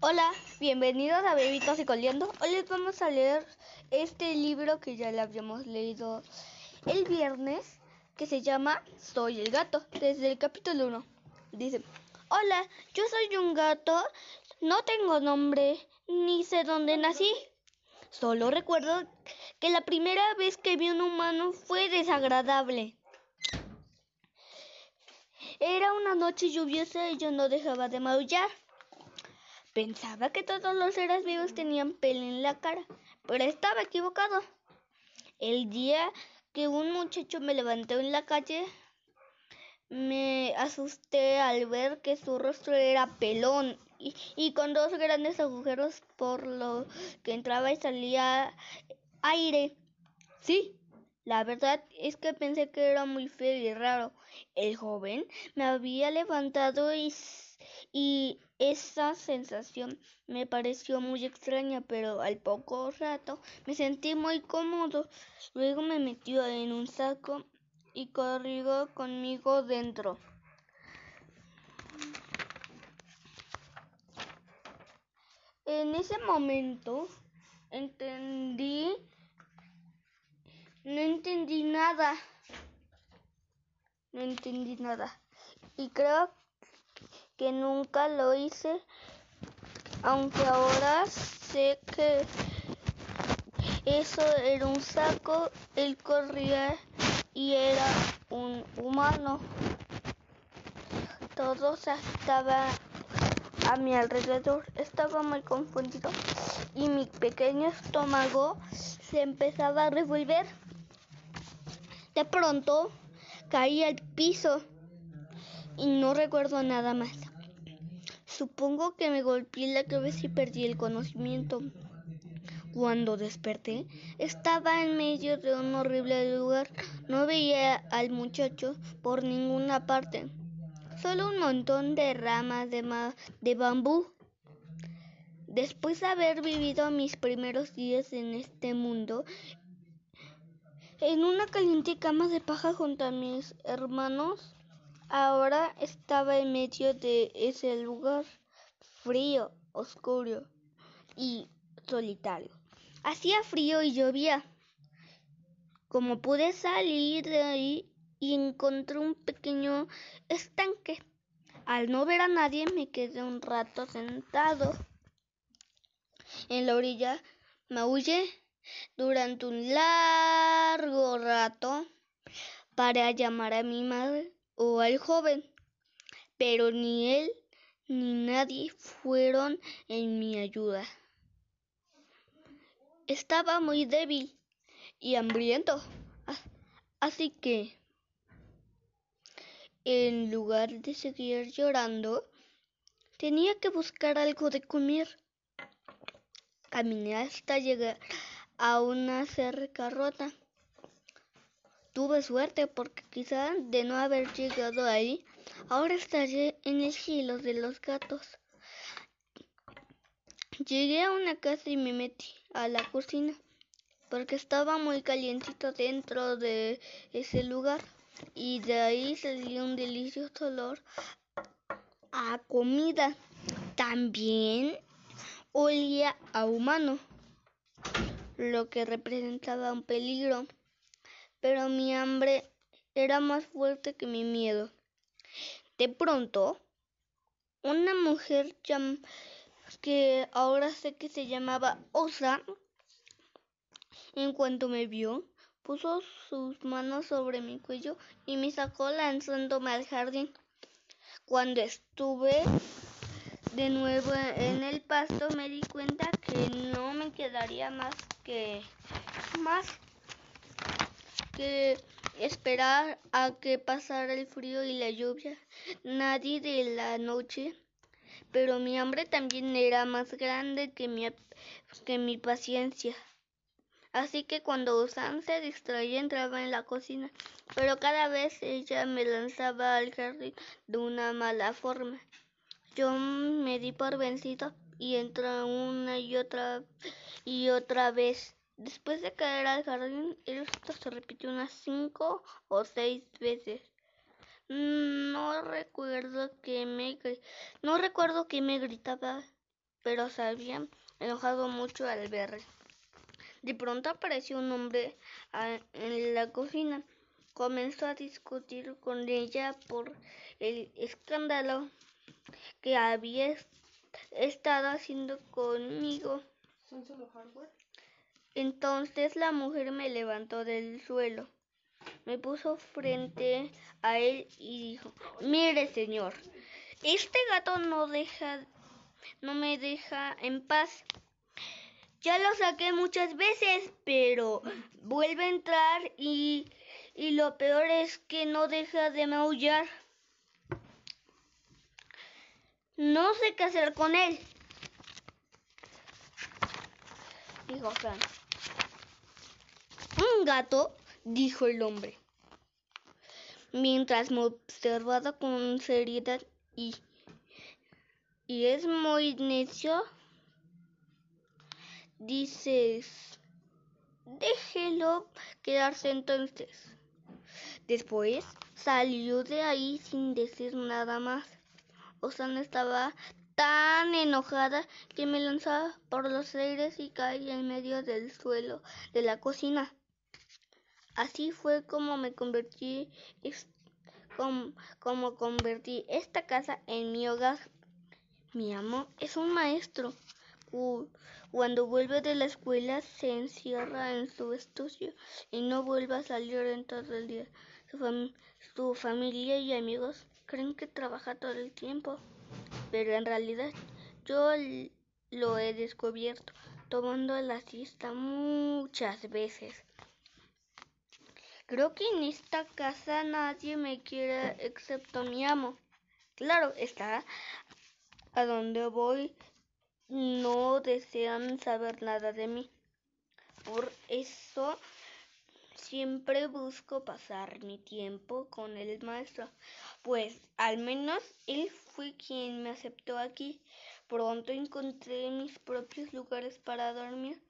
Hola, bienvenidos a Bebitos y Coliendo. Hoy les vamos a leer este libro que ya le habíamos leído el viernes, que se llama Soy el gato, desde el capítulo 1. Dice, hola, yo soy un gato, no tengo nombre, ni sé dónde nací. Solo recuerdo que la primera vez que vi un humano fue desagradable. Era una noche lluviosa y yo no dejaba de maullar. Pensaba que todos los seres vivos tenían pelo en la cara, pero estaba equivocado. El día que un muchacho me levantó en la calle, me asusté al ver que su rostro era pelón y, y, con dos grandes agujeros por lo que entraba y salía aire. Sí, la verdad es que pensé que era muy feo y raro. El joven me había levantado y y esa sensación me pareció muy extraña, pero al poco rato me sentí muy cómodo. Luego me metió en un saco y corrió conmigo dentro. En ese momento entendí, no entendí nada, no entendí nada. Y creo que nunca lo hice, aunque ahora sé que eso era un saco, él corría y era un humano. Todo estaba a mi alrededor, estaba muy confundido y mi pequeño estómago se empezaba a revolver. De pronto caí al piso y no recuerdo nada más. Supongo que me golpeé la cabeza y perdí el conocimiento. Cuando desperté, estaba en medio de un horrible lugar. No veía al muchacho por ninguna parte. Solo un montón de ramas de, de bambú. Después de haber vivido mis primeros días en este mundo, en una caliente cama de paja junto a mis hermanos, Ahora estaba en medio de ese lugar frío, oscuro y solitario. Hacía frío y llovía. Como pude salir de ahí y encontré un pequeño estanque. Al no ver a nadie me quedé un rato sentado en la orilla. Maullé durante un largo rato para llamar a mi madre o al joven, pero ni él ni nadie fueron en mi ayuda. Estaba muy débil y hambriento, así que en lugar de seguir llorando, tenía que buscar algo de comer. Caminé hasta llegar a una cerca rota Tuve suerte porque quizá de no haber llegado ahí, ahora estaría en el hilo de los gatos. Llegué a una casa y me metí a la cocina porque estaba muy calientito dentro de ese lugar y de ahí salió un delicioso olor a comida. También olía a humano, lo que representaba un peligro pero mi hambre era más fuerte que mi miedo. De pronto, una mujer que ahora sé que se llamaba Osa, en cuanto me vio, puso sus manos sobre mi cuello y me sacó lanzándome al jardín. Cuando estuve de nuevo en el pasto me di cuenta que no me quedaría más que más que esperar a que pasara el frío y la lluvia, nadie de la noche, pero mi hambre también era más grande que mi, que mi paciencia. Así que cuando Usan se distraía entraba en la cocina, pero cada vez ella me lanzaba al jardín de una mala forma. Yo me di por vencido y entré una y otra y otra vez. Después de caer al jardín, esto se repitió unas cinco o seis veces. No recuerdo que me no recuerdo que me gritaba, pero se había enojado mucho al verle. De pronto apareció un hombre en la cocina. Comenzó a discutir con ella por el escándalo que había estado haciendo conmigo. ¿Son solo hardware? Entonces la mujer me levantó del suelo, me puso frente a él y dijo, mire señor, este gato no deja, no me deja en paz. Ya lo saqué muchas veces, pero vuelve a entrar y, y lo peor es que no deja de maullar. No sé qué hacer con él. Dijo Fran. Un gato, dijo el hombre, mientras me observaba con seriedad y, y es muy necio. Dices, déjelo quedarse entonces. Después salió de ahí sin decir nada más. Osana estaba tan enojada que me lanzaba por los aires y caí en medio del suelo de la cocina. Así fue como me convertí, como, como convertí esta casa en mi hogar. Mi amo es un maestro. Cuando vuelve de la escuela se encierra en su estudio y no vuelve a salir en todo el día. Su, fam su familia y amigos creen que trabaja todo el tiempo, pero en realidad yo lo he descubierto tomando la siesta muchas veces. Creo que en esta casa nadie me quiere excepto mi amo. Claro, está a donde voy. No desean saber nada de mí. Por eso siempre busco pasar mi tiempo con el maestro, pues al menos él fue quien me aceptó aquí. Pronto encontré mis propios lugares para dormir.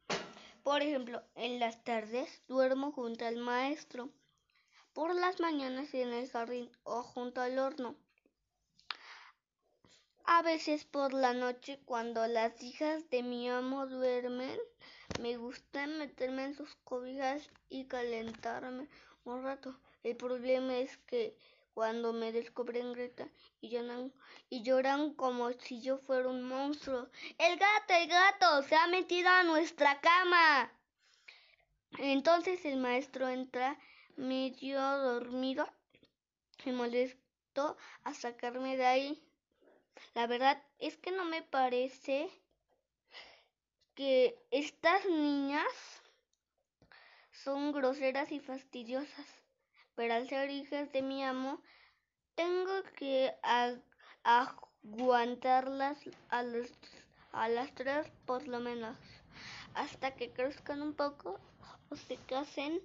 Por ejemplo, en las tardes duermo junto al maestro, por las mañanas en el jardín o junto al horno. A veces por la noche, cuando las hijas de mi amo duermen, me gusta meterme en sus cobijas y calentarme un rato. El problema es que cuando me descubren gritan y lloran, y lloran como si yo fuera un monstruo. El gato, el gato, se ha metido a nuestra cama. Entonces el maestro entra medio dormido y molesto a sacarme de ahí. La verdad es que no me parece que estas niñas son groseras y fastidiosas pero al ser hijas de mi amo, tengo que aguantarlas a, a las tres por lo menos, hasta que crezcan un poco o se casen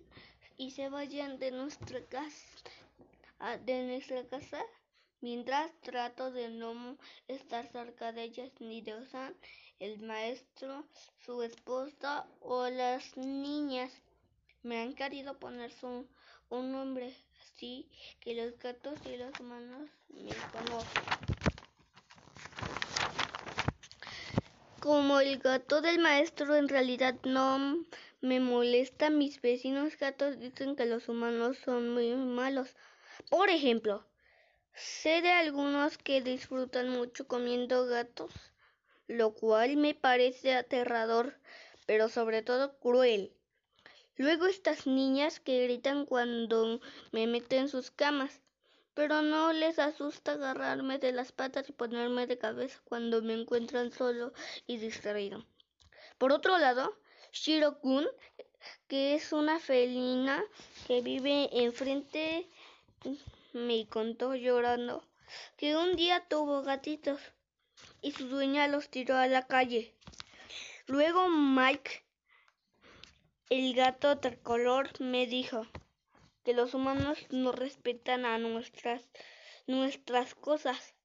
y se vayan de nuestra casa, de nuestra casa. Mientras trato de no estar cerca de ellas ni de Osan, el maestro, su esposa o las niñas me han querido poner un nombre así que los gatos y los humanos me conocen. Como el gato del maestro en realidad no me molesta, mis vecinos gatos dicen que los humanos son muy malos. Por ejemplo, sé de algunos que disfrutan mucho comiendo gatos, lo cual me parece aterrador, pero sobre todo cruel. Luego estas niñas que gritan cuando me meten en sus camas, pero no les asusta agarrarme de las patas y ponerme de cabeza cuando me encuentran solo y distraído. Por otro lado, Shirokun, que es una felina que vive enfrente, me contó llorando que un día tuvo gatitos y su dueña los tiró a la calle. Luego Mike el gato tricolor me dijo que los humanos no respetan a nuestras, nuestras cosas.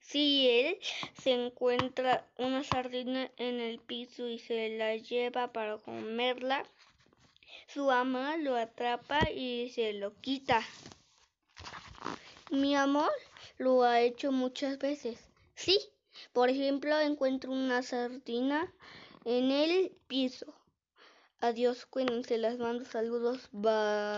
Si él se encuentra una sardina en el piso y se la lleva para comerla, su ama lo atrapa y se lo quita. Mi amor lo ha hecho muchas veces. Sí, Por ejemplo, encuentro una sardina en el piso. Adiós, cuídense, las mando saludos. Bye.